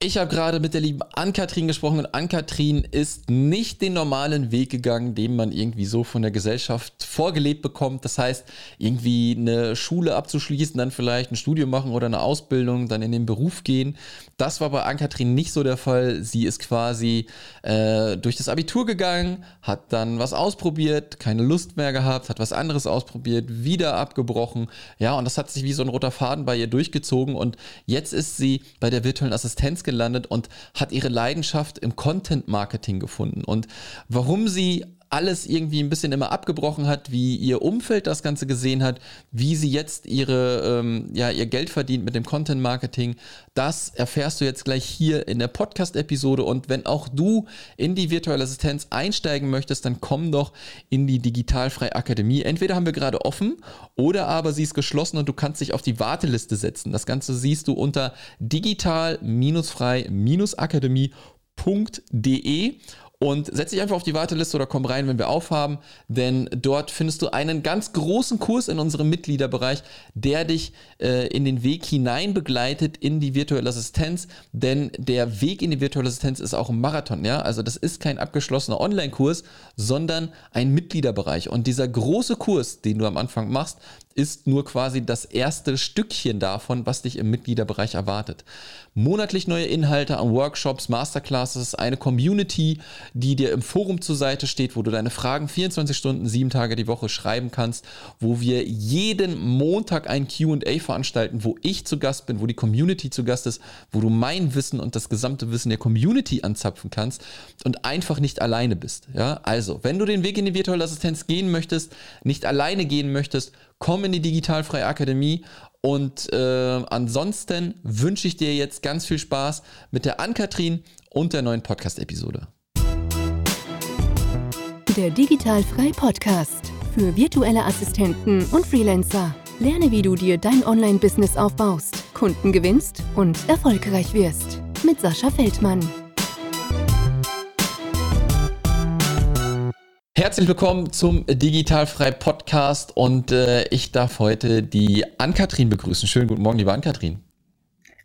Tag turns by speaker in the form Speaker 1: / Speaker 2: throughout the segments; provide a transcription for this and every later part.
Speaker 1: Ich habe gerade mit der lieben Ann-Kathrin gesprochen und Ann-Kathrin ist nicht den normalen Weg gegangen, den man irgendwie so von der Gesellschaft vorgelebt bekommt. Das heißt, irgendwie eine Schule abzuschließen, dann vielleicht ein Studium machen oder eine Ausbildung, dann in den Beruf gehen. Das war bei Ann-Kathrin nicht so der Fall. Sie ist quasi äh, durch das Abitur gegangen, hat dann was ausprobiert, keine Lust mehr gehabt, hat was anderes ausprobiert, wieder abgebrochen. Ja, und das hat sich wie so ein roter Faden bei ihr durchgezogen und jetzt ist sie bei der virtuellen Assistenz gelandet und hat ihre Leidenschaft im Content Marketing gefunden. Und warum sie alles irgendwie ein bisschen immer abgebrochen hat, wie ihr Umfeld das Ganze gesehen hat, wie sie jetzt ihre, ähm, ja, ihr Geld verdient mit dem Content Marketing. Das erfährst du jetzt gleich hier in der Podcast-Episode. Und wenn auch du in die virtuelle Assistenz einsteigen möchtest, dann komm doch in die Digitalfrei Akademie. Entweder haben wir gerade offen oder aber sie ist geschlossen und du kannst dich auf die Warteliste setzen. Das Ganze siehst du unter digital-frei-akademie.de und setz dich einfach auf die Warteliste oder komm rein, wenn wir aufhaben, denn dort findest du einen ganz großen Kurs in unserem Mitgliederbereich, der dich äh, in den Weg hinein begleitet in die virtuelle Assistenz, denn der Weg in die virtuelle Assistenz ist auch ein Marathon, ja? Also das ist kein abgeschlossener Online-Kurs, sondern ein Mitgliederbereich und dieser große Kurs, den du am Anfang machst, ist nur quasi das erste Stückchen davon, was dich im Mitgliederbereich erwartet. Monatlich neue Inhalte an Workshops, Masterclasses, eine Community, die dir im Forum zur Seite steht, wo du deine Fragen 24 Stunden, sieben Tage die Woche schreiben kannst, wo wir jeden Montag ein QA veranstalten, wo ich zu Gast bin, wo die Community zu Gast ist, wo du mein Wissen und das gesamte Wissen der Community anzapfen kannst und einfach nicht alleine bist. Ja, also, wenn du den Weg in die virtuelle Assistenz gehen möchtest, nicht alleine gehen möchtest, komm in die Digitalfreie Akademie und äh, ansonsten wünsche ich dir jetzt ganz viel Spaß mit der Ann-Kathrin und der neuen Podcast-Episode.
Speaker 2: Der Digitalfrei Podcast für virtuelle Assistenten und Freelancer. Lerne, wie du dir dein Online-Business aufbaust, Kunden gewinnst und erfolgreich wirst. Mit Sascha Feldmann.
Speaker 1: Herzlich willkommen zum Digitalfrei Podcast und äh, ich darf heute die Ann-Kathrin begrüßen. Schönen guten Morgen, liebe Ann-Kathrin.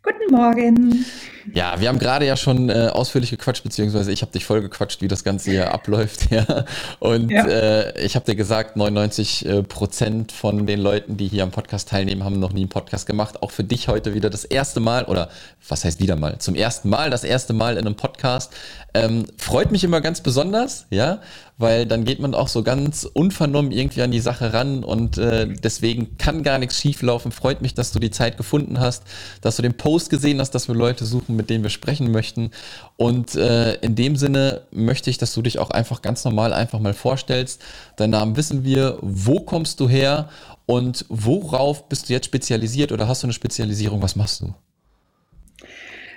Speaker 3: Guten Morgen.
Speaker 1: Ja, wir haben gerade ja schon äh, ausführlich gequatscht, beziehungsweise ich habe dich voll gequatscht, wie das Ganze hier abläuft. Ja. Und ja. Äh, ich habe dir gesagt, 99 äh, Prozent von den Leuten, die hier am Podcast teilnehmen, haben noch nie einen Podcast gemacht. Auch für dich heute wieder das erste Mal, oder was heißt wieder mal? Zum ersten Mal, das erste Mal in einem Podcast. Ähm, freut mich immer ganz besonders, ja, weil dann geht man auch so ganz unvernommen irgendwie an die Sache ran und äh, deswegen kann gar nichts schieflaufen. Freut mich, dass du die Zeit gefunden hast, dass du den Post gesehen hast, dass wir Leute suchen, mit denen wir sprechen möchten. Und äh, in dem Sinne möchte ich, dass du dich auch einfach ganz normal einfach mal vorstellst. Deinen Namen wissen wir. Wo kommst du her? Und worauf bist du jetzt spezialisiert oder hast du eine Spezialisierung? Was machst du?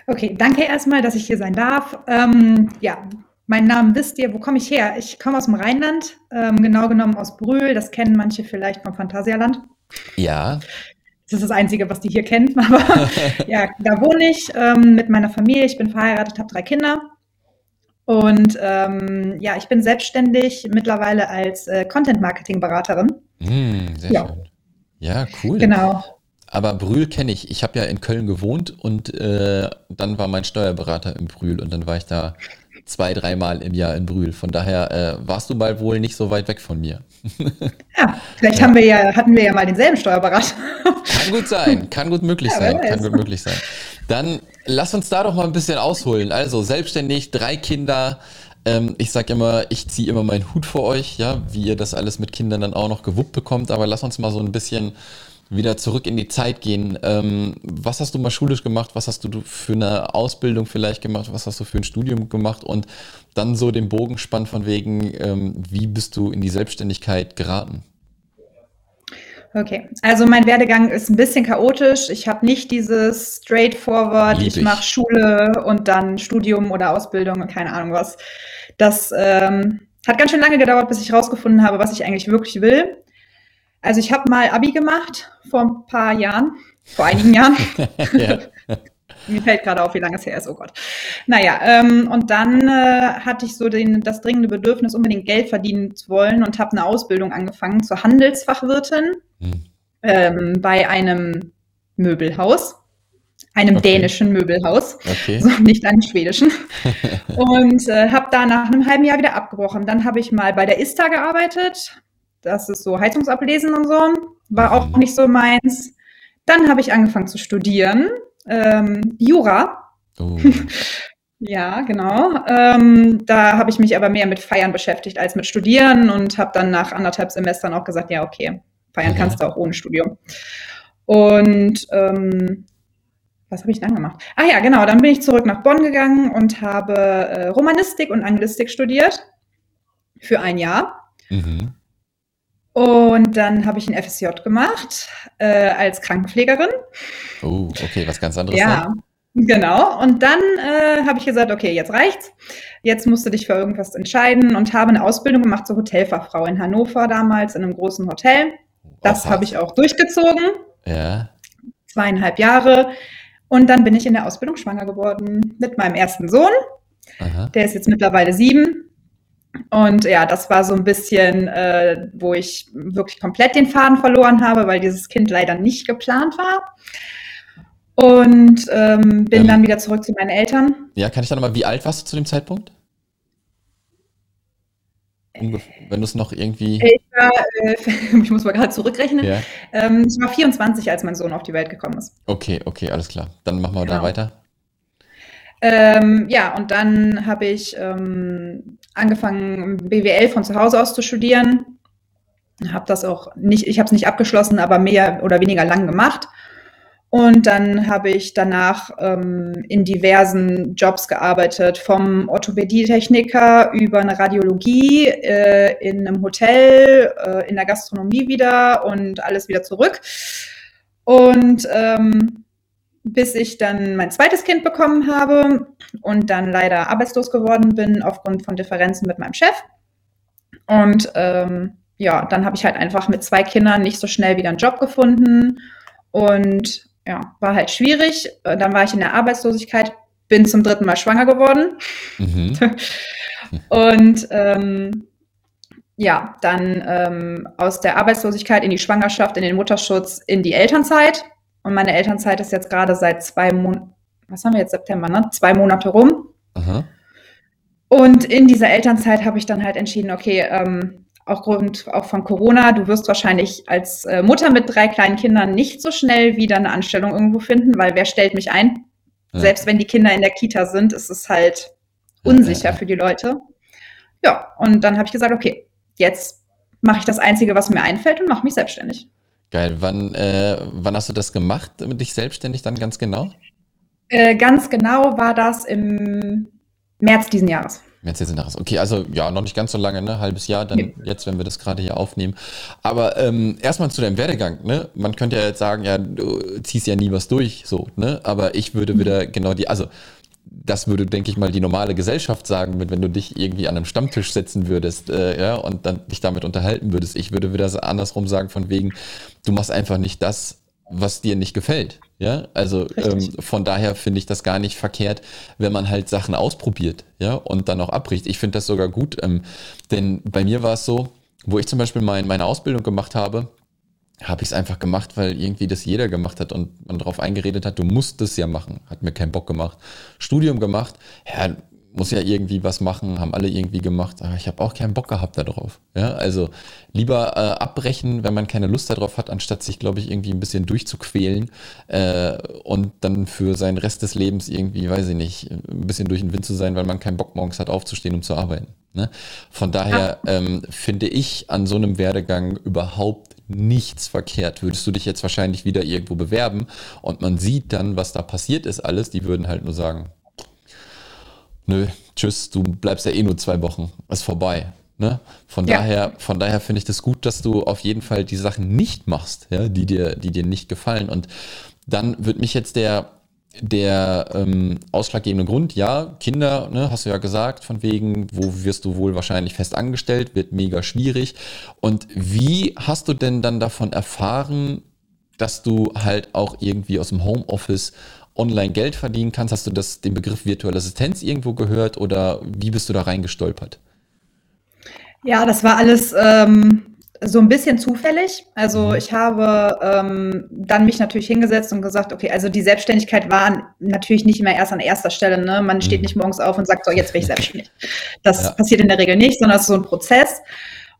Speaker 3: Okay, danke erstmal, dass ich hier sein darf. Ähm, ja, meinen Namen wisst ihr. Wo komme ich her? Ich komme aus dem Rheinland, ähm, genau genommen aus Brühl. Das kennen manche vielleicht vom Phantasialand.
Speaker 1: Ja.
Speaker 3: Das ist das Einzige, was die hier kennen. Aber ja, da wohne ich ähm, mit meiner Familie. Ich bin verheiratet, habe drei Kinder. Und ähm, ja, ich bin selbstständig mittlerweile als äh, Content-Marketing-Beraterin.
Speaker 1: Mm, sehr ja. schön. Ja, cool.
Speaker 3: Genau.
Speaker 1: Aber Brühl kenne ich. Ich habe ja in Köln gewohnt und äh, dann war mein Steuerberater in Brühl und dann war ich da zwei, dreimal im Jahr in Brühl. Von daher äh, warst du mal wohl nicht so weit weg von mir.
Speaker 3: Ja, vielleicht ja. haben wir ja, hatten wir ja mal denselben Steuerberater.
Speaker 1: Kann gut sein, kann gut möglich ja, sein, kann gut möglich sein. Dann lass uns da doch mal ein bisschen ausholen. Also selbstständig, drei Kinder. Ähm, ich sage immer, ich ziehe immer meinen Hut vor euch, ja, wie ihr das alles mit Kindern dann auch noch gewuppt bekommt. Aber lass uns mal so ein bisschen wieder zurück in die Zeit gehen. Ähm, was hast du mal schulisch gemacht? Was hast du für eine Ausbildung vielleicht gemacht? Was hast du für ein Studium gemacht? Und dann so den Bogen spannt von wegen, ähm, wie bist du in die Selbstständigkeit geraten?
Speaker 3: Okay, also mein Werdegang ist ein bisschen chaotisch. Ich habe nicht dieses straightforward, Lieb ich mache Schule und dann Studium oder Ausbildung und keine Ahnung was. Das ähm, hat ganz schön lange gedauert, bis ich herausgefunden habe, was ich eigentlich wirklich will. Also ich habe mal Abi gemacht vor ein paar Jahren, vor einigen Jahren. Mir fällt gerade auf, wie lange es her ist, oh Gott. Naja, ähm, und dann äh, hatte ich so den, das dringende Bedürfnis, unbedingt Geld verdienen zu wollen und habe eine Ausbildung angefangen zur Handelsfachwirtin hm. ähm, bei einem Möbelhaus. einem okay. dänischen Möbelhaus, okay. so nicht einem schwedischen. und äh, habe da nach einem halben Jahr wieder abgebrochen. Dann habe ich mal bei der ISTA gearbeitet. Das ist so Heizungsablesen und so. War auch nicht so meins. Dann habe ich angefangen zu studieren, ähm, Jura. Oh. ja, genau. Ähm, da habe ich mich aber mehr mit Feiern beschäftigt als mit Studieren und habe dann nach anderthalb Semestern auch gesagt, ja, okay, feiern mhm. kannst du auch ohne Studium. Und ähm, was habe ich dann gemacht? Ah ja, genau, dann bin ich zurück nach Bonn gegangen und habe äh, Romanistik und Anglistik studiert für ein Jahr. Mhm. Und dann habe ich ein FSJ gemacht äh, als Krankenpflegerin.
Speaker 1: Oh, okay, was ganz anderes.
Speaker 3: Ja, sein. genau. Und dann äh, habe ich gesagt, okay, jetzt reicht's. Jetzt musst du dich für irgendwas entscheiden und habe eine Ausbildung gemacht zur Hotelfachfrau in Hannover damals in einem großen Hotel. Das habe ich auch durchgezogen.
Speaker 1: Ja.
Speaker 3: Zweieinhalb Jahre. Und dann bin ich in der Ausbildung schwanger geworden mit meinem ersten Sohn. Aha. Der ist jetzt mittlerweile sieben. Und ja, das war so ein bisschen, äh, wo ich wirklich komplett den Faden verloren habe, weil dieses Kind leider nicht geplant war. Und ähm, bin ähm, dann wieder zurück zu meinen Eltern.
Speaker 1: Ja, kann ich dann nochmal, wie alt warst du zu dem Zeitpunkt? Wenn du es noch irgendwie.
Speaker 3: Ich, war, äh, ich muss mal gerade zurückrechnen. Ja. Ähm, ich war 24, als mein Sohn auf die Welt gekommen ist.
Speaker 1: Okay, okay, alles klar. Dann machen wir genau. da weiter.
Speaker 3: Ähm, ja, und dann habe ich ähm, angefangen, BWL von zu Hause aus zu studieren. Habe das auch nicht, ich habe es nicht abgeschlossen, aber mehr oder weniger lang gemacht. Und dann habe ich danach ähm, in diversen Jobs gearbeitet, vom Orthopädietechniker über eine Radiologie, äh, in einem Hotel, äh, in der Gastronomie wieder und alles wieder zurück. Und ähm, bis ich dann mein zweites Kind bekommen habe und dann leider arbeitslos geworden bin aufgrund von Differenzen mit meinem Chef. Und ähm, ja, dann habe ich halt einfach mit zwei Kindern nicht so schnell wieder einen Job gefunden und ja, war halt schwierig. Dann war ich in der Arbeitslosigkeit, bin zum dritten Mal schwanger geworden. Mhm. und ähm, ja, dann ähm, aus der Arbeitslosigkeit in die Schwangerschaft, in den Mutterschutz, in die Elternzeit. Und meine Elternzeit ist jetzt gerade seit zwei Monaten, was haben wir jetzt, September, ne? Zwei Monate rum. Aha. Und in dieser Elternzeit habe ich dann halt entschieden, okay, ähm, aufgrund auch von Corona, du wirst wahrscheinlich als äh, Mutter mit drei kleinen Kindern nicht so schnell wieder eine Anstellung irgendwo finden, weil wer stellt mich ein? Ja. Selbst wenn die Kinder in der Kita sind, ist es halt unsicher ja, ja, für die Leute. Ja, und dann habe ich gesagt, okay, jetzt mache ich das Einzige, was mir einfällt und mache mich selbstständig.
Speaker 1: Geil. Wann, äh, wann hast du das gemacht, dich selbstständig dann ganz genau?
Speaker 3: Äh, ganz genau war das im März diesen Jahres.
Speaker 1: März diesen Jahres. Okay, also ja, noch nicht ganz so lange, ne? Halbes Jahr, dann ja. jetzt, wenn wir das gerade hier aufnehmen. Aber ähm, erstmal zu deinem Werdegang, ne? Man könnte ja jetzt sagen, ja, du ziehst ja nie was durch, so, ne? Aber ich würde mhm. wieder genau die, also das würde, denke ich mal, die normale Gesellschaft sagen, wenn du dich irgendwie an einem Stammtisch setzen würdest, äh, ja, und dann dich damit unterhalten würdest. Ich würde wieder andersrum sagen, von wegen, du machst einfach nicht das, was dir nicht gefällt. Ja, also ähm, von daher finde ich das gar nicht verkehrt, wenn man halt Sachen ausprobiert, ja, und dann auch abbricht. Ich finde das sogar gut, ähm, denn bei mir war es so, wo ich zum Beispiel mein, meine Ausbildung gemacht habe, habe ich es einfach gemacht, weil irgendwie das jeder gemacht hat und man darauf eingeredet hat, du musst es ja machen. Hat mir keinen Bock gemacht. Studium gemacht, ja, muss ja irgendwie was machen, haben alle irgendwie gemacht, aber ich habe auch keinen Bock gehabt darauf. Ja, also lieber äh, abbrechen, wenn man keine Lust darauf hat, anstatt sich, glaube ich, irgendwie ein bisschen durchzuquälen äh, und dann für seinen Rest des Lebens irgendwie, weiß ich nicht, ein bisschen durch den Wind zu sein, weil man keinen Bock morgens hat, aufzustehen, um zu arbeiten. Ne? Von daher ähm, finde ich an so einem Werdegang überhaupt nichts verkehrt. Würdest du dich jetzt wahrscheinlich wieder irgendwo bewerben und man sieht dann, was da passiert ist, alles, die würden halt nur sagen, nö, tschüss, du bleibst ja eh nur zwei Wochen, ist vorbei. Ne? Von ja. daher, von daher finde ich das gut, dass du auf jeden Fall die Sachen nicht machst, ja, die dir, die dir nicht gefallen. Und dann wird mich jetzt der, der ähm, ausschlaggebende Grund, ja, Kinder, ne, hast du ja gesagt, von wegen, wo wirst du wohl wahrscheinlich fest angestellt, wird mega schwierig. Und wie hast du denn dann davon erfahren, dass du halt auch irgendwie aus dem Homeoffice online Geld verdienen kannst? Hast du das, den Begriff virtuelle Assistenz irgendwo gehört oder wie bist du da reingestolpert?
Speaker 3: Ja, das war alles ähm, so ein bisschen zufällig. Also mhm. ich habe ähm, dann mich natürlich hingesetzt und gesagt, okay, also die Selbstständigkeit war natürlich nicht immer erst an erster Stelle. Ne? Man steht mhm. nicht morgens auf und sagt, so, jetzt bin ich selbstständig. Das ja. passiert in der Regel nicht, sondern es ist so ein Prozess.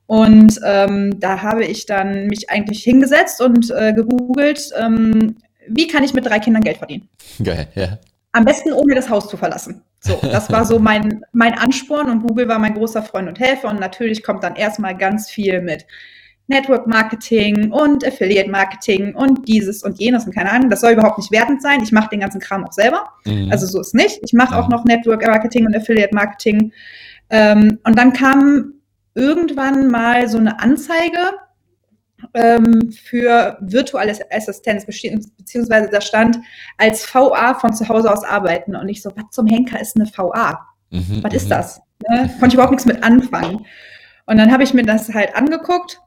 Speaker 3: Und ähm, da habe ich dann mich eigentlich hingesetzt und äh, gegoogelt, ähm, wie kann ich mit drei Kindern Geld verdienen? Geil, ja. Am besten ohne das Haus zu verlassen. So, das war so mein, mein Ansporn und Google war mein großer Freund und Helfer und natürlich kommt dann erstmal ganz viel mit Network Marketing und Affiliate Marketing und dieses und jenes und keine Ahnung. Das soll überhaupt nicht wertend sein. Ich mache den ganzen Kram auch selber. Mhm. Also so ist nicht. Ich mache ja. auch noch Network Marketing und Affiliate Marketing. Ähm, und dann kam irgendwann mal so eine Anzeige ähm, für virtuelle Assistenz, beziehungsweise da stand als VA von zu Hause aus arbeiten. Und ich so, was zum Henker ist eine VA? Mhm, was ist mhm. das? Ne? Konnte ich überhaupt nichts mit anfangen. Und dann habe ich mir das halt angeguckt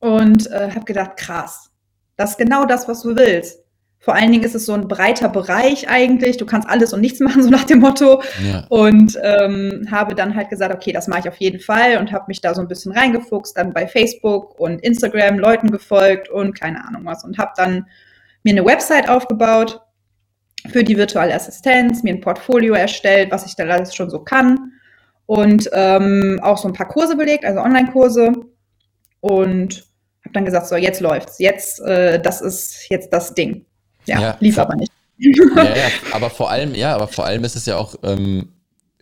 Speaker 3: und äh, habe gedacht, krass, das ist genau das, was du willst. Vor allen Dingen ist es so ein breiter Bereich eigentlich. Du kannst alles und nichts machen, so nach dem Motto. Ja. Und ähm, habe dann halt gesagt, okay, das mache ich auf jeden Fall und habe mich da so ein bisschen reingefuchst, dann bei Facebook und Instagram Leuten gefolgt und keine Ahnung was. Und habe dann mir eine Website aufgebaut für die virtuelle Assistenz, mir ein Portfolio erstellt, was ich da alles schon so kann. Und ähm, auch so ein paar Kurse belegt, also Online-Kurse. Und habe dann gesagt, so, jetzt läuft's. Jetzt, äh, das ist jetzt das Ding. Ja, ja lief aber nicht.
Speaker 1: Ja, ja, aber vor allem, ja, aber vor allem ist es ja auch ähm,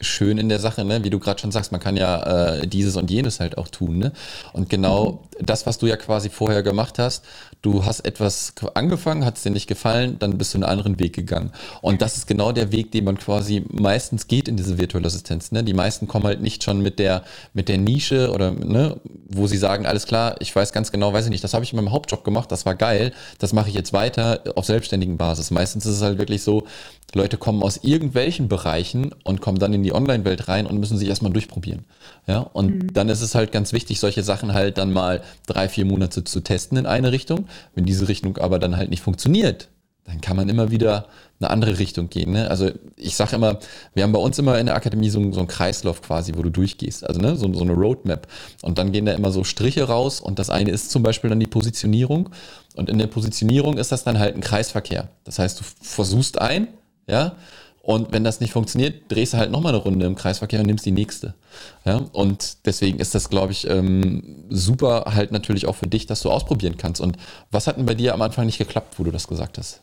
Speaker 1: schön in der Sache, ne? wie du gerade schon sagst, man kann ja äh, dieses und jenes halt auch tun. Ne? Und genau mhm. das, was du ja quasi vorher gemacht hast, du hast etwas angefangen, hat es dir nicht gefallen, dann bist du einen anderen Weg gegangen. Und das ist genau der Weg, den man quasi meistens geht in diese virtuelle Assistenz. Ne? Die meisten kommen halt nicht schon mit der, mit der Nische oder ne, wo sie sagen, alles klar, ich weiß ganz genau, weiß ich nicht, das habe ich in meinem Hauptjob gemacht, das war geil, das mache ich jetzt weiter auf selbstständigen Basis. Meistens ist es halt wirklich so, Leute kommen aus irgendwelchen Bereichen und kommen dann in die Online-Welt rein und müssen sich erstmal durchprobieren. Ja, und mhm. dann ist es halt ganz wichtig, solche Sachen halt dann mal drei, vier Monate zu testen in eine Richtung. Wenn diese Richtung aber dann halt nicht funktioniert, dann kann man immer wieder eine andere Richtung gehen. Ne? Also ich sage immer, wir haben bei uns immer in der Akademie so, so einen Kreislauf quasi, wo du durchgehst. Also ne? so, so eine Roadmap. Und dann gehen da immer so Striche raus und das eine ist zum Beispiel dann die Positionierung. Und in der Positionierung ist das dann halt ein Kreisverkehr. Das heißt, du versuchst ein, ja, und wenn das nicht funktioniert, drehst du halt nochmal eine Runde im Kreisverkehr und nimmst die nächste. Ja, und deswegen ist das, glaube ich, ähm, super halt natürlich auch für dich, dass du ausprobieren kannst. Und was hat denn bei dir am Anfang nicht geklappt, wo du das gesagt hast?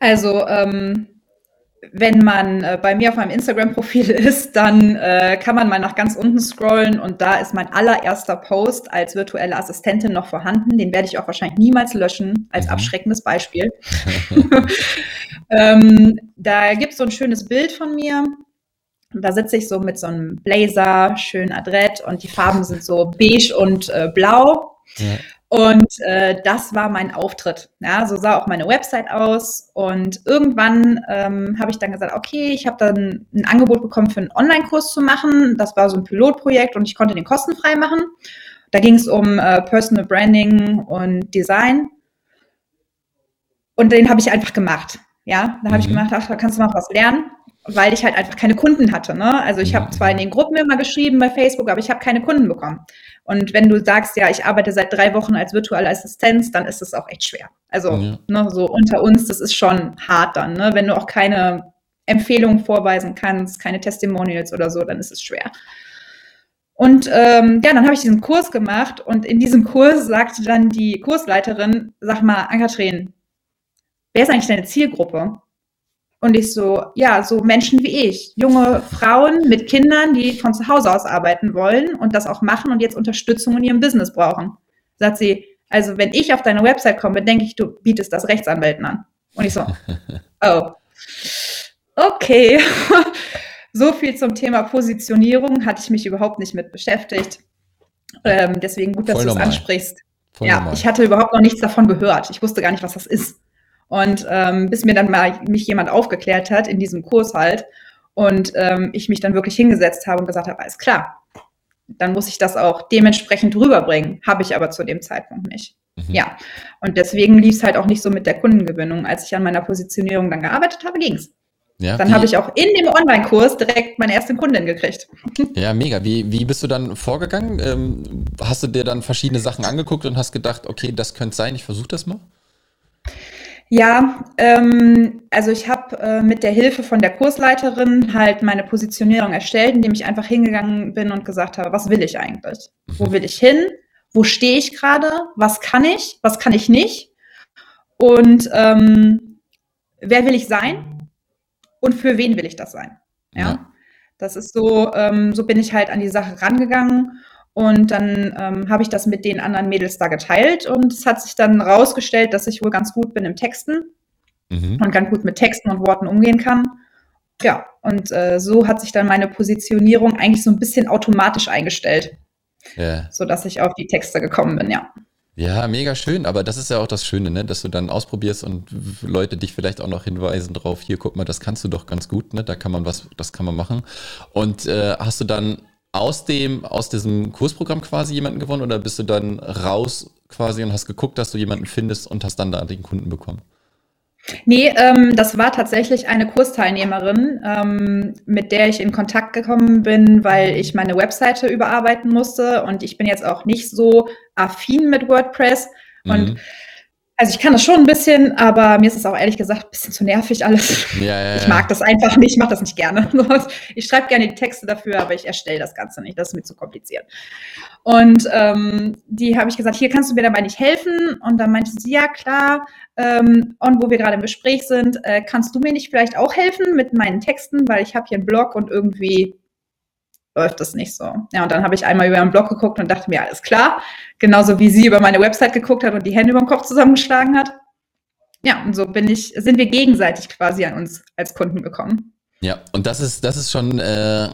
Speaker 3: Also, ähm, wenn man äh, bei mir auf meinem Instagram-Profil ist, dann äh, kann man mal nach ganz unten scrollen und da ist mein allererster Post als virtuelle Assistentin noch vorhanden. Den werde ich auch wahrscheinlich niemals löschen, als mhm. abschreckendes Beispiel. ähm, da gibt es so ein schönes Bild von mir. Da sitze ich so mit so einem Blazer, schön adrett und die Farben sind so beige und äh, blau. Ja. Und äh, das war mein Auftritt. Ja, so sah auch meine Website aus. Und irgendwann ähm, habe ich dann gesagt, okay, ich habe dann ein Angebot bekommen für einen Online-Kurs zu machen. Das war so ein Pilotprojekt und ich konnte den kostenfrei machen. Da ging es um äh, Personal Branding und Design. Und den habe ich einfach gemacht. Ja, da habe mhm. ich gemacht, ach, da kannst du noch was lernen weil ich halt einfach keine Kunden hatte. Ne? Also ich habe zwar in den Gruppen immer geschrieben bei Facebook, aber ich habe keine Kunden bekommen. Und wenn du sagst, ja, ich arbeite seit drei Wochen als virtuelle Assistenz, dann ist es auch echt schwer. Also ja. ne, so unter uns, das ist schon hart dann. Ne? Wenn du auch keine Empfehlungen vorweisen kannst, keine Testimonials oder so, dann ist es schwer. Und ähm, ja, dann habe ich diesen Kurs gemacht und in diesem Kurs sagte dann die Kursleiterin, sag mal, Ankatrin, wer ist eigentlich deine Zielgruppe? Und ich so, ja, so Menschen wie ich, junge Frauen mit Kindern, die von zu Hause aus arbeiten wollen und das auch machen und jetzt Unterstützung in ihrem Business brauchen. Sagt sie, also wenn ich auf deine Website komme, denke ich, du bietest das Rechtsanwälten an. Und ich so, oh, okay. so viel zum Thema Positionierung hatte ich mich überhaupt nicht mit beschäftigt. Ähm, deswegen gut, dass du es ansprichst. Voll ja, normal. ich hatte überhaupt noch nichts davon gehört. Ich wusste gar nicht, was das ist. Und ähm, bis mir dann mal mich jemand aufgeklärt hat in diesem Kurs halt und ähm, ich mich dann wirklich hingesetzt habe und gesagt habe, alles klar, dann muss ich das auch dementsprechend rüberbringen. Habe ich aber zu dem Zeitpunkt nicht. Mhm. Ja, und deswegen lief es halt auch nicht so mit der Kundengewinnung. Als ich an meiner Positionierung dann gearbeitet habe, ging es. Ja, dann habe ich auch in dem Online-Kurs direkt meine erste Kundin gekriegt.
Speaker 1: Ja, mega. Wie, wie bist du dann vorgegangen? Ähm, hast du dir dann verschiedene Sachen angeguckt und hast gedacht, okay, das könnte sein, ich versuche das mal?
Speaker 3: Ja, ähm, also ich habe äh, mit der Hilfe von der Kursleiterin halt meine Positionierung erstellt, indem ich einfach hingegangen bin und gesagt habe, was will ich eigentlich? Mhm. Wo will ich hin? Wo stehe ich gerade? Was kann ich? Was kann ich nicht? Und ähm, wer will ich sein? Und für wen will ich das sein? Ja. ja. Das ist so, ähm, so bin ich halt an die Sache rangegangen und dann ähm, habe ich das mit den anderen Mädels da geteilt und es hat sich dann rausgestellt, dass ich wohl ganz gut bin im Texten mhm. und ganz gut mit Texten und Worten umgehen kann. Ja, und äh, so hat sich dann meine Positionierung eigentlich so ein bisschen automatisch eingestellt, ja. sodass ich auf die Texte gekommen bin, ja.
Speaker 1: Ja, mega schön, aber das ist ja auch das Schöne, ne? dass du dann ausprobierst und Leute dich vielleicht auch noch hinweisen drauf, hier, guck mal, das kannst du doch ganz gut, ne? da kann man was, das kann man machen. Und äh, hast du dann aus dem, aus diesem Kursprogramm quasi jemanden gewonnen oder bist du dann raus quasi und hast geguckt, dass du jemanden findest und hast dann da den Kunden bekommen?
Speaker 3: Nee, ähm, das war tatsächlich eine Kursteilnehmerin, ähm, mit der ich in Kontakt gekommen bin, weil ich meine Webseite überarbeiten musste und ich bin jetzt auch nicht so affin mit WordPress und mhm. Also ich kann das schon ein bisschen, aber mir ist es auch ehrlich gesagt ein bisschen zu nervig alles. Ja, ja, ich mag das einfach nicht, ich mache das nicht gerne. Ich schreibe gerne die Texte dafür, aber ich erstelle das Ganze nicht. Das ist mir zu kompliziert. Und ähm, die habe ich gesagt, hier kannst du mir dabei nicht helfen. Und dann meinte sie, ja klar. Ähm, und wo wir gerade im Gespräch sind, äh, kannst du mir nicht vielleicht auch helfen mit meinen Texten, weil ich habe hier einen Blog und irgendwie läuft das nicht so. Ja, und dann habe ich einmal über einen Blog geguckt und dachte mir, alles klar. Genauso wie sie über meine Website geguckt hat und die Hände über den Kopf zusammengeschlagen hat. Ja, und so bin ich, sind wir gegenseitig quasi an uns als Kunden gekommen.
Speaker 1: Ja, und das ist, das ist schon äh,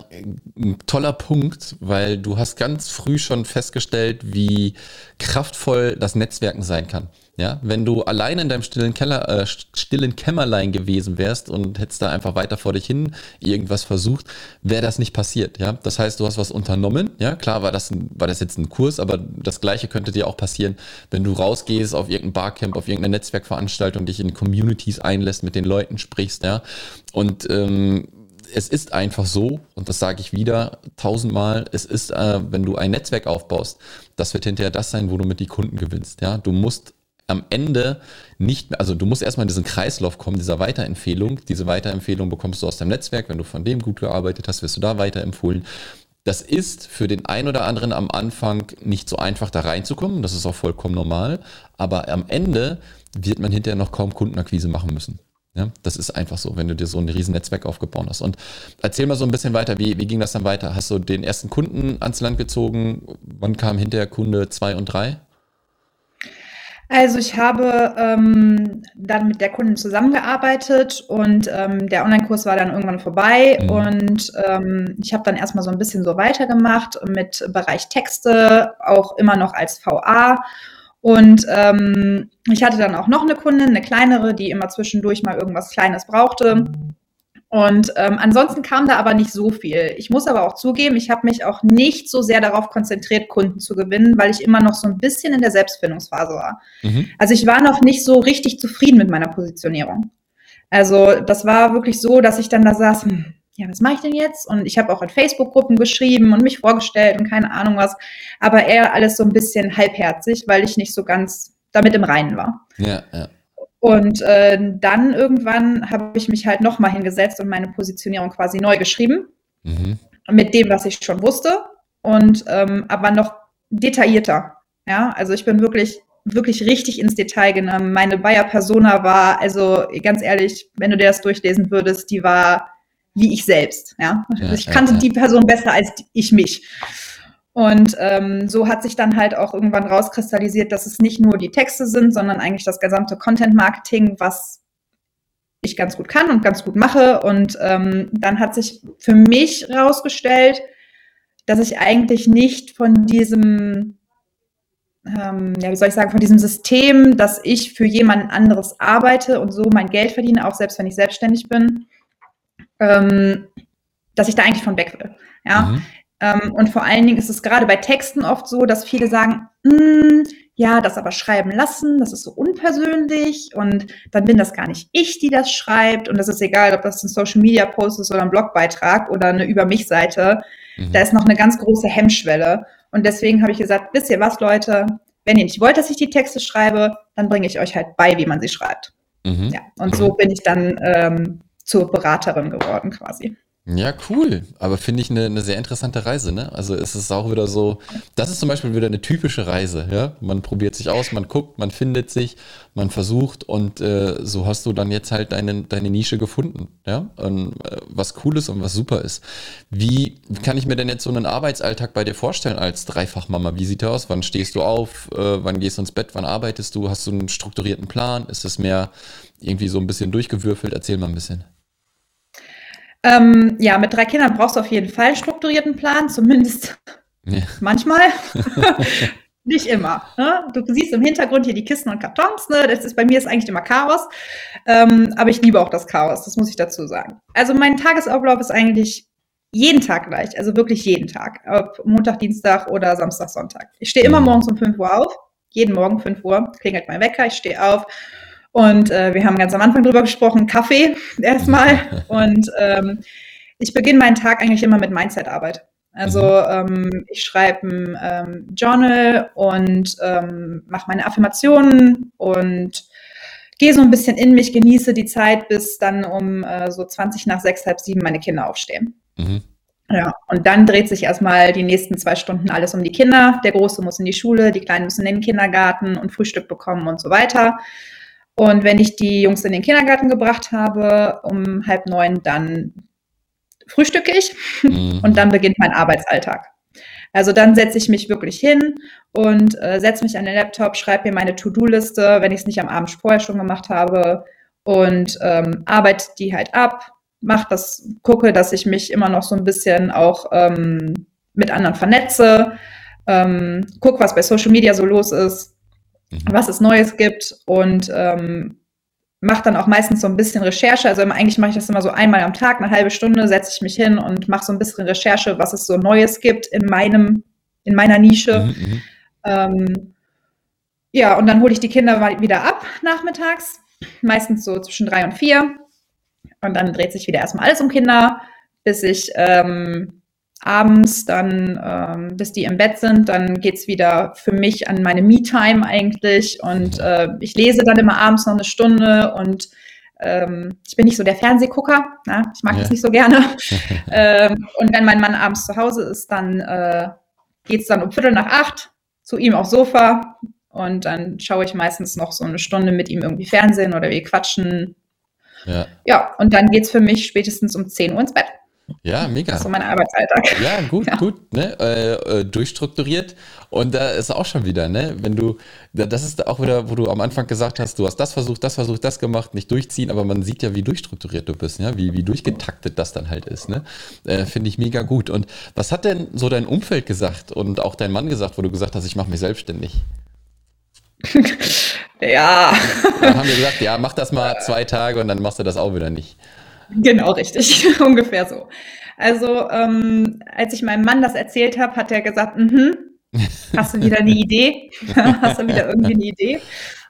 Speaker 1: ein toller Punkt, weil du hast ganz früh schon festgestellt, wie kraftvoll das Netzwerken sein kann. Ja, wenn du allein in deinem stillen Keller, äh, stillen Kämmerlein gewesen wärst und hättest da einfach weiter vor dich hin irgendwas versucht, wäre das nicht passiert. Ja, das heißt, du hast was unternommen. Ja, klar war das, war das jetzt ein Kurs, aber das Gleiche könnte dir auch passieren, wenn du rausgehst auf irgendein Barcamp, auf irgendeine Netzwerkveranstaltung, dich in Communities einlässt, mit den Leuten sprichst. Ja, und ähm, es ist einfach so, und das sage ich wieder tausendmal, es ist, äh, wenn du ein Netzwerk aufbaust, das wird hinterher das sein, wo du mit die Kunden gewinnst. Ja, du musst am Ende nicht mehr, also du musst erstmal in diesen Kreislauf kommen, dieser Weiterempfehlung. Diese Weiterempfehlung bekommst du aus deinem Netzwerk. Wenn du von dem gut gearbeitet hast, wirst du da weiterempfohlen. Das ist für den einen oder anderen am Anfang nicht so einfach da reinzukommen. Das ist auch vollkommen normal. Aber am Ende wird man hinterher noch kaum Kundenakquise machen müssen. Ja, das ist einfach so, wenn du dir so ein riesen Netzwerk aufgebaut hast. Und erzähl mal so ein bisschen weiter, wie, wie ging das dann weiter? Hast du den ersten Kunden ans Land gezogen? Wann kam hinterher Kunde 2 und 3?
Speaker 3: Also ich habe ähm, dann mit der Kundin zusammengearbeitet und ähm, der Online-Kurs war dann irgendwann vorbei mhm. und ähm, ich habe dann erstmal so ein bisschen so weitergemacht mit Bereich Texte, auch immer noch als VA und ähm, ich hatte dann auch noch eine Kundin, eine kleinere, die immer zwischendurch mal irgendwas Kleines brauchte. Und ähm, ansonsten kam da aber nicht so viel. Ich muss aber auch zugeben, ich habe mich auch nicht so sehr darauf konzentriert, Kunden zu gewinnen, weil ich immer noch so ein bisschen in der Selbstfindungsphase war. Mhm. Also ich war noch nicht so richtig zufrieden mit meiner Positionierung. Also das war wirklich so, dass ich dann da saß, hm, ja, was mache ich denn jetzt? Und ich habe auch in Facebook-Gruppen geschrieben und mich vorgestellt und keine Ahnung was, aber eher alles so ein bisschen halbherzig, weil ich nicht so ganz damit im Reinen war. Ja, ja. Und äh, dann irgendwann habe ich mich halt nochmal hingesetzt und meine Positionierung quasi neu geschrieben. Mhm. Mit dem, was ich schon wusste. Und ähm, aber noch detaillierter. Ja, also ich bin wirklich, wirklich richtig ins Detail genommen. Meine Bayer Persona war, also ganz ehrlich, wenn du dir das durchlesen würdest, die war wie ich selbst. Ja, ja ich kannte ja, ja. die Person besser als ich mich. Und ähm, so hat sich dann halt auch irgendwann rauskristallisiert, dass es nicht nur die Texte sind, sondern eigentlich das gesamte Content-Marketing, was ich ganz gut kann und ganz gut mache. Und ähm, dann hat sich für mich rausgestellt, dass ich eigentlich nicht von diesem, ähm, ja, wie soll ich sagen, von diesem System, dass ich für jemand anderes arbeite und so mein Geld verdiene, auch selbst wenn ich selbstständig bin, ähm, dass ich da eigentlich von weg will. Ja. Mhm. Ähm, und vor allen Dingen ist es gerade bei Texten oft so, dass viele sagen, hm, ja, das aber schreiben lassen, das ist so unpersönlich und dann bin das gar nicht ich, die das schreibt und das ist egal, ob das ein Social Media Post ist oder ein Blogbeitrag oder eine Über mich Seite. Mhm. Da ist noch eine ganz große Hemmschwelle und deswegen habe ich gesagt, wisst ihr was, Leute, wenn ihr nicht wollt, dass ich die Texte schreibe, dann bringe ich euch halt bei, wie man sie schreibt. Mhm. Ja, und so bin ich dann ähm, zur Beraterin geworden quasi.
Speaker 1: Ja, cool. Aber finde ich eine, eine sehr interessante Reise, ne? Also es ist auch wieder so, das ist zum Beispiel wieder eine typische Reise, ja? Man probiert sich aus, man guckt, man findet sich, man versucht und äh, so hast du dann jetzt halt deine, deine Nische gefunden, ja? Und, äh, was cool ist und was super ist. Wie kann ich mir denn jetzt so einen Arbeitsalltag bei dir vorstellen als Dreifachmama? Wie sieht der aus? Wann stehst du auf? Äh, wann gehst du ins Bett? Wann arbeitest du? Hast du einen strukturierten Plan? Ist es mehr irgendwie so ein bisschen durchgewürfelt? Erzähl mal ein bisschen.
Speaker 3: Ähm, ja, mit drei Kindern brauchst du auf jeden Fall einen strukturierten Plan, zumindest ja. manchmal. Nicht immer. Ne? Du siehst im Hintergrund hier die Kisten und Kartons. Ne? Das ist bei mir ist eigentlich immer Chaos. Ähm, aber ich liebe auch das Chaos, das muss ich dazu sagen. Also mein Tagesablauf ist eigentlich jeden Tag gleich, also wirklich jeden Tag. Ob Montag, Dienstag oder Samstag, Sonntag. Ich stehe immer mhm. morgens um 5 Uhr auf. Jeden Morgen 5 Uhr klingelt mein Wecker, ich stehe auf und äh, wir haben ganz am Anfang drüber gesprochen, Kaffee erstmal. Und ähm, ich beginne meinen Tag eigentlich immer mit Mindset-Arbeit. Also mhm. ähm, ich schreibe ein ähm, Journal und ähm, mache meine Affirmationen und gehe so ein bisschen in mich, genieße die Zeit, bis dann um äh, so 20 nach sechs, halb sieben meine Kinder aufstehen. Mhm. Ja, und dann dreht sich erstmal die nächsten zwei Stunden alles um die Kinder. Der Große muss in die Schule, die Kleinen müssen in den Kindergarten und Frühstück bekommen und so weiter. Und wenn ich die Jungs in den Kindergarten gebracht habe, um halb neun, dann frühstücke ich mhm. und dann beginnt mein Arbeitsalltag. Also dann setze ich mich wirklich hin und äh, setze mich an den Laptop, schreibe mir meine To-Do-Liste, wenn ich es nicht am Abend vorher schon gemacht habe und ähm, arbeite die halt ab, mache das, gucke, dass ich mich immer noch so ein bisschen auch ähm, mit anderen vernetze, ähm, gucke, was bei Social Media so los ist. Was es Neues gibt und ähm, mache dann auch meistens so ein bisschen Recherche. Also eigentlich mache ich das immer so einmal am Tag, eine halbe Stunde, setze ich mich hin und mache so ein bisschen Recherche, was es so Neues gibt in meinem, in meiner Nische. Mhm, mhm. ähm, ja, und dann hole ich die Kinder wieder ab nachmittags, meistens so zwischen drei und vier. Und dann dreht sich wieder erstmal alles um Kinder, bis ich ähm, abends dann, ähm, bis die im Bett sind, dann geht's wieder für mich an meine Me-Time eigentlich und äh, ich lese dann immer abends noch eine Stunde und ähm, ich bin nicht so der Fernsehgucker, na? ich mag ja. das nicht so gerne. ähm, und wenn mein Mann abends zu Hause ist, dann äh, geht's dann um Viertel nach acht zu ihm aufs Sofa und dann schaue ich meistens noch so eine Stunde mit ihm irgendwie Fernsehen oder wir quatschen. Ja, ja und dann geht's für mich spätestens um 10 Uhr ins Bett.
Speaker 1: Ja, mega.
Speaker 3: Das ist so mein Arbeitsalltag.
Speaker 1: Ja, gut, ja. gut, ne? Äh, äh, durchstrukturiert. Und da ist auch schon wieder, ne? Wenn du, das ist auch wieder, wo du am Anfang gesagt hast, du hast das versucht, das versucht, das gemacht, nicht durchziehen, aber man sieht ja, wie durchstrukturiert du bist, ja? Wie, wie durchgetaktet das dann halt ist, ne? Äh, Finde ich mega gut. Und was hat denn so dein Umfeld gesagt und auch dein Mann gesagt, wo du gesagt hast, ich mache mich selbstständig?
Speaker 3: ja.
Speaker 1: Dann haben wir gesagt, ja, mach das mal zwei Tage und dann machst du das auch wieder nicht.
Speaker 3: Genau, richtig. Ungefähr so. Also, ähm, als ich meinem Mann das erzählt habe, hat er gesagt, mhm, hast du wieder eine Idee? hast du wieder irgendwie eine Idee?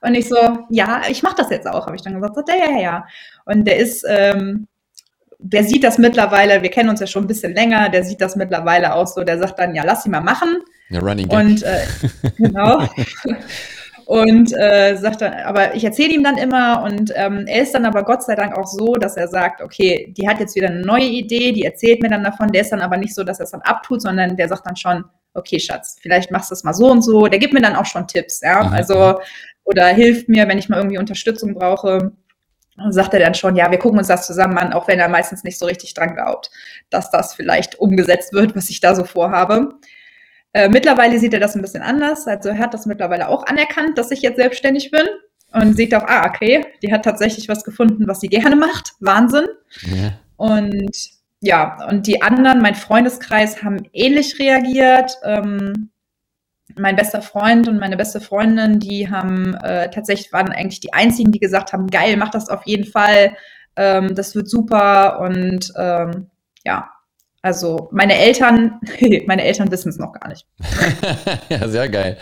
Speaker 3: Und ich so, ja, ich mache das jetzt auch, habe ich dann gesagt, ja, ja, ja. Und der ist, ähm, der sieht das mittlerweile, wir kennen uns ja schon ein bisschen länger, der sieht das mittlerweile auch so, der sagt dann, ja, lass sie mal machen.
Speaker 1: Ja, Running
Speaker 3: Gag. Und äh, genau. Und äh, sagt dann, aber ich erzähle ihm dann immer und ähm, er ist dann aber Gott sei Dank auch so, dass er sagt, okay, die hat jetzt wieder eine neue Idee, die erzählt mir dann davon, der ist dann aber nicht so, dass er es dann abtut, sondern der sagt dann schon, okay, Schatz, vielleicht machst du es mal so und so. Der gibt mir dann auch schon Tipps, ja. Mhm. Also, oder hilft mir, wenn ich mal irgendwie Unterstützung brauche. Sagt er dann schon, ja, wir gucken uns das zusammen an, auch wenn er meistens nicht so richtig dran glaubt, dass das vielleicht umgesetzt wird, was ich da so vorhabe. Äh, mittlerweile sieht er das ein bisschen anders. Also er hat das mittlerweile auch anerkannt, dass ich jetzt selbstständig bin und sieht auch, ah, okay, die hat tatsächlich was gefunden, was sie gerne macht. Wahnsinn. Ja. Und ja, und die anderen, mein Freundeskreis, haben ähnlich reagiert. Ähm, mein bester Freund und meine beste Freundin, die haben äh, tatsächlich waren eigentlich die einzigen, die gesagt haben, geil, mach das auf jeden Fall, ähm, das wird super und ähm, ja, Also meine Eltern, meine Eltern wissen es noch gar nicht.
Speaker 1: ja, sehr geil.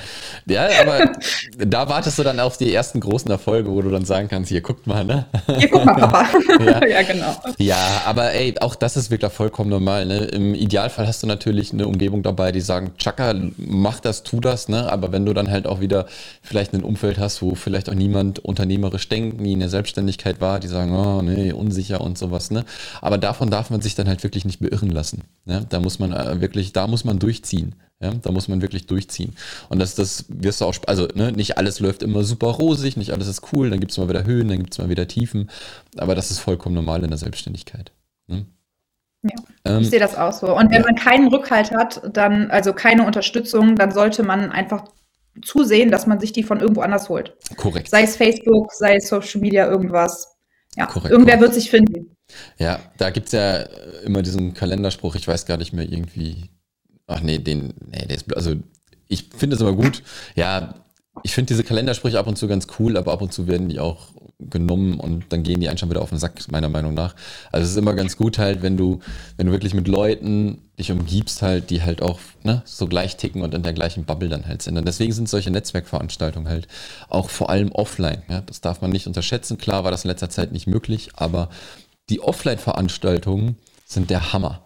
Speaker 1: Ja, aber da wartest du dann auf die ersten großen Erfolge, wo du dann sagen kannst, hier guckt mal, ne?
Speaker 3: Hier guck mal, Papa. ja. ja, genau.
Speaker 1: Ja, aber ey, auch das ist wirklich vollkommen normal. Ne? Im Idealfall hast du natürlich eine Umgebung dabei, die sagen, Chaka, mach das, tu das, ne? Aber wenn du dann halt auch wieder vielleicht ein Umfeld hast, wo vielleicht auch niemand unternehmerisch denkt, nie in der Selbstständigkeit war, die sagen, oh nee, unsicher und sowas, ne? Aber davon darf man sich dann halt wirklich nicht beirren lassen lassen. Ja, da muss man äh, wirklich, da muss man durchziehen. Ja, da muss man wirklich durchziehen. Und das, das wirst du auch, also ne, nicht alles läuft immer super rosig, nicht alles ist cool, dann gibt es mal wieder Höhen, dann gibt es mal wieder Tiefen. Aber das ist vollkommen normal in der Selbstständigkeit. Ne?
Speaker 3: Ja, ähm, ich sehe das auch so. Und wenn ja. man keinen Rückhalt hat, dann, also keine Unterstützung, dann sollte man einfach zusehen, dass man sich die von irgendwo anders holt.
Speaker 1: Korrekt.
Speaker 3: Sei es Facebook, sei es Social Media, irgendwas. Ja, korrekt, irgendwer korrekt. wird sich finden.
Speaker 1: Ja, da gibt es ja immer diesen Kalenderspruch, ich weiß gar nicht mehr irgendwie. Ach nee, den, nee, der ist, also ich finde es immer gut. Ja, ich finde diese Kalendersprüche ab und zu ganz cool, aber ab und zu werden die auch genommen und dann gehen die einen schon wieder auf den Sack, meiner Meinung nach. Also es ist immer ganz gut halt, wenn du, wenn du wirklich mit Leuten dich umgibst halt, die halt auch ne, so gleich ticken und in der gleichen Bubble dann halt sind. Und deswegen sind solche Netzwerkveranstaltungen halt auch vor allem offline. Ja? Das darf man nicht unterschätzen. Klar war das in letzter Zeit nicht möglich, aber die Offline-Veranstaltungen sind der Hammer.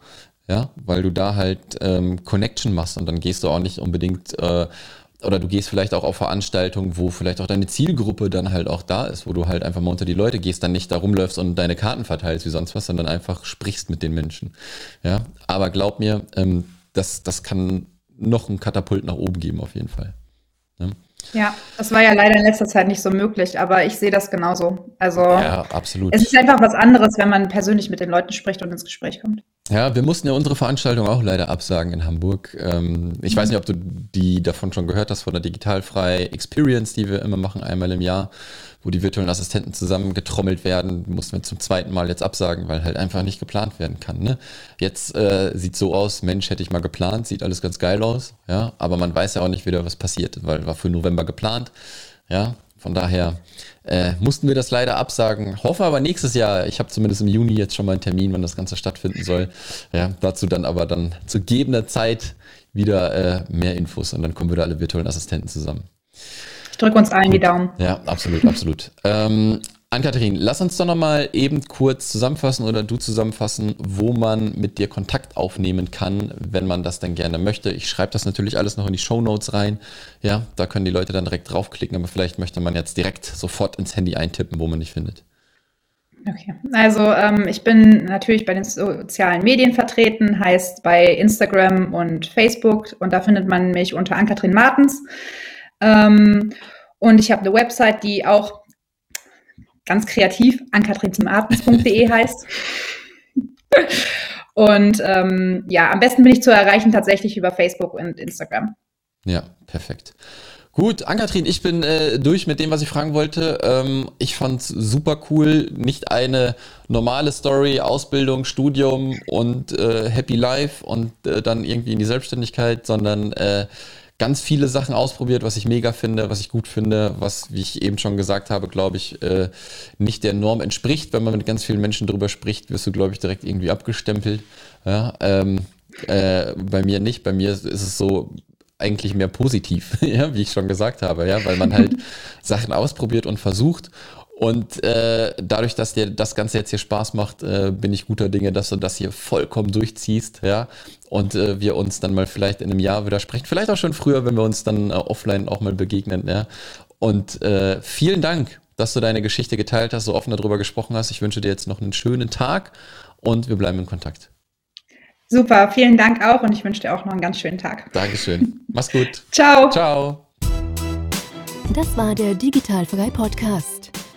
Speaker 1: Ja, weil du da halt ähm, Connection machst und dann gehst du auch nicht unbedingt äh, oder du gehst vielleicht auch auf Veranstaltungen, wo vielleicht auch deine Zielgruppe dann halt auch da ist, wo du halt einfach mal unter die Leute gehst, dann nicht da rumläufst und deine Karten verteilst wie sonst was, sondern einfach sprichst mit den Menschen. Ja, aber glaub mir, ähm, das, das kann noch einen Katapult nach oben geben auf jeden Fall.
Speaker 3: Ja? Ja, das war ja leider in letzter Zeit nicht so möglich, aber ich sehe das genauso. Also
Speaker 1: ja, absolut.
Speaker 3: Es ist einfach was anderes, wenn man persönlich mit den Leuten spricht und ins Gespräch kommt.
Speaker 1: Ja, wir mussten ja unsere Veranstaltung auch leider absagen in Hamburg. Ähm, ich mhm. weiß nicht, ob du die davon schon gehört hast, von der Digitalfrei Experience, die wir immer machen, einmal im Jahr wo die virtuellen Assistenten zusammengetrommelt werden, mussten wir zum zweiten Mal jetzt absagen, weil halt einfach nicht geplant werden kann. Ne? Jetzt äh, sieht so aus, Mensch, hätte ich mal geplant, sieht alles ganz geil aus, ja, aber man weiß ja auch nicht wieder, was passiert, weil war für November geplant, ja, von daher äh, mussten wir das leider absagen. Hoffe aber nächstes Jahr, ich habe zumindest im Juni jetzt schon mal einen Termin, wann das Ganze stattfinden soll. Ja, dazu dann aber dann zu gegebener Zeit wieder äh, mehr Infos und dann kommen wieder alle virtuellen Assistenten zusammen.
Speaker 3: Ich drücke uns allen Gut. die Daumen.
Speaker 1: Ja, absolut, absolut. ähm, Ann-Kathrin, lass uns doch nochmal eben kurz zusammenfassen oder du zusammenfassen, wo man mit dir Kontakt aufnehmen kann, wenn man das dann gerne möchte. Ich schreibe das natürlich alles noch in die Show Notes rein. Ja, da können die Leute dann direkt draufklicken, aber vielleicht möchte man jetzt direkt sofort ins Handy eintippen, wo man dich findet.
Speaker 3: Okay, also ähm, ich bin natürlich bei den sozialen Medien vertreten, heißt bei Instagram und Facebook und da findet man mich unter Ann-Kathrin Martens. Ähm, und ich habe eine Website, die auch ganz kreativ ankatrinmartens.de heißt. Und ähm, ja, am besten bin ich zu erreichen tatsächlich über Facebook und Instagram.
Speaker 1: Ja, perfekt. Gut, Ankatrin, ich bin äh, durch mit dem, was ich fragen wollte. Ähm, ich fand super cool. Nicht eine normale Story, Ausbildung, Studium und äh, Happy Life und äh, dann irgendwie in die Selbstständigkeit, sondern äh, ganz viele Sachen ausprobiert, was ich mega finde, was ich gut finde, was, wie ich eben schon gesagt habe, glaube ich, äh, nicht der Norm entspricht. Wenn man mit ganz vielen Menschen drüber spricht, wirst du, glaube ich, direkt irgendwie abgestempelt. Ja, ähm, äh, bei mir nicht. Bei mir ist es so eigentlich mehr positiv, ja, wie ich schon gesagt habe, ja, weil man halt Sachen ausprobiert und versucht und äh, dadurch, dass dir das Ganze jetzt hier Spaß macht, äh, bin ich guter Dinge, dass du das hier vollkommen durchziehst, ja. Und äh, wir uns dann mal vielleicht in einem Jahr wieder sprechen. Vielleicht auch schon früher, wenn wir uns dann äh, offline auch mal begegnen, ja. Und äh, vielen Dank, dass du deine Geschichte geteilt hast, so offen darüber gesprochen hast. Ich wünsche dir jetzt noch einen schönen Tag und wir bleiben in Kontakt.
Speaker 3: Super, vielen Dank auch und ich wünsche dir auch noch einen ganz schönen Tag.
Speaker 1: Dankeschön. Mach's gut.
Speaker 3: Ciao.
Speaker 1: Ciao.
Speaker 2: Das war der Digitalfrei Podcast.